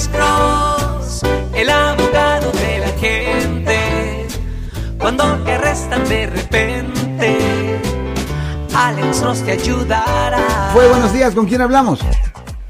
Alex Cross, el abogado de la gente. Cuando te arrestan de repente, Alex Cross te ayudará. Fue buenos días, ¿con quién hablamos?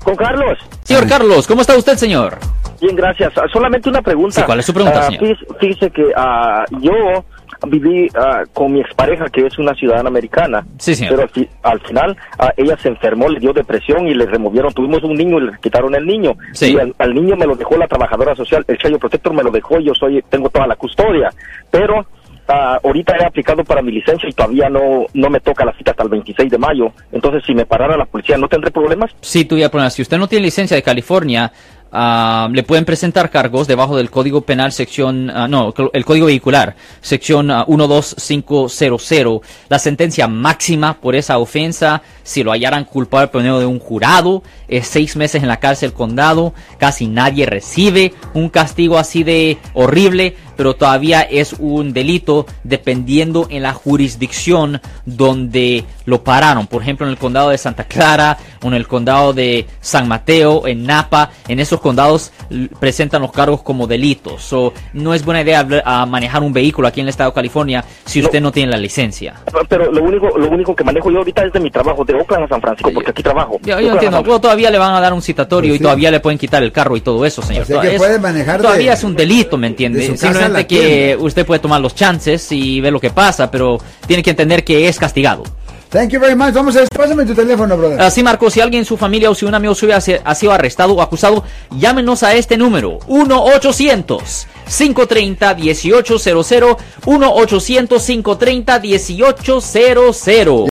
Con Carlos. Señor Carlos, ¿cómo está usted, señor? Bien, gracias. Ah, Solamente una pregunta. Sí, ¿cuál es su pregunta, Ah, señor? fíjese, fíjese que ah, yo viví ah, con mi expareja, que es una ciudadana americana. Sí, señor. Pero al, fi- al final ah, ella se enfermó, le dio depresión y le removieron. Tuvimos un niño y le quitaron el niño. Sí. Y al, al niño me lo dejó la trabajadora social. El Chayo Protector me lo dejó y yo soy, tengo toda la custodia. Pero ah, ahorita he aplicado para mi licencia y todavía no, no me toca la cita hasta el 26 de mayo. Entonces, si me parara la policía, ¿no tendré problemas? Sí, tuviera problemas. Si usted no tiene licencia de California, ah, le pueden presentar cargos debajo del Código Penal, sección, ah, no, el Código Vehicular, sección ah, 12500. La sentencia máxima por esa ofensa, si lo hallaran culpable por medio de un jurado, es seis meses en la cárcel condado. Casi nadie recibe un castigo así de horrible, pero todavía es un delito dependiendo en la jurisdicción donde lo pararon. Por ejemplo, en el condado de Santa Clara, o en el condado de San Mateo, en Napa, en esos condados presentan los cargos como delitos. So, no es buena idea hablar- a manejar un vehículo aquí en el estado de California si usted no tiene la licencia. Pero lo único, lo único que manejo yo ahorita es de mi trabajo, de Oakland a San Francisco, porque aquí trabajo. Yo, entiendo, pero todavía le van a dar un citatorio Pues y todavía le pueden quitar el carro y todo eso, señor. O sea que Todavía es- puede manejar de- Todavía es un delito, ¿me entiende? de su casa la que usted puede tomar los chances y ver lo que pasa, pero tiene que entender que es castigado. Thank you very much. Vamos a pásame tu teléfono, brother. Así, Marco, si alguien en su familia o si un amigo suyo ha sido arrestado o acusado, llámenos a este número, 1-800-530-1800, 1-800-530-1800.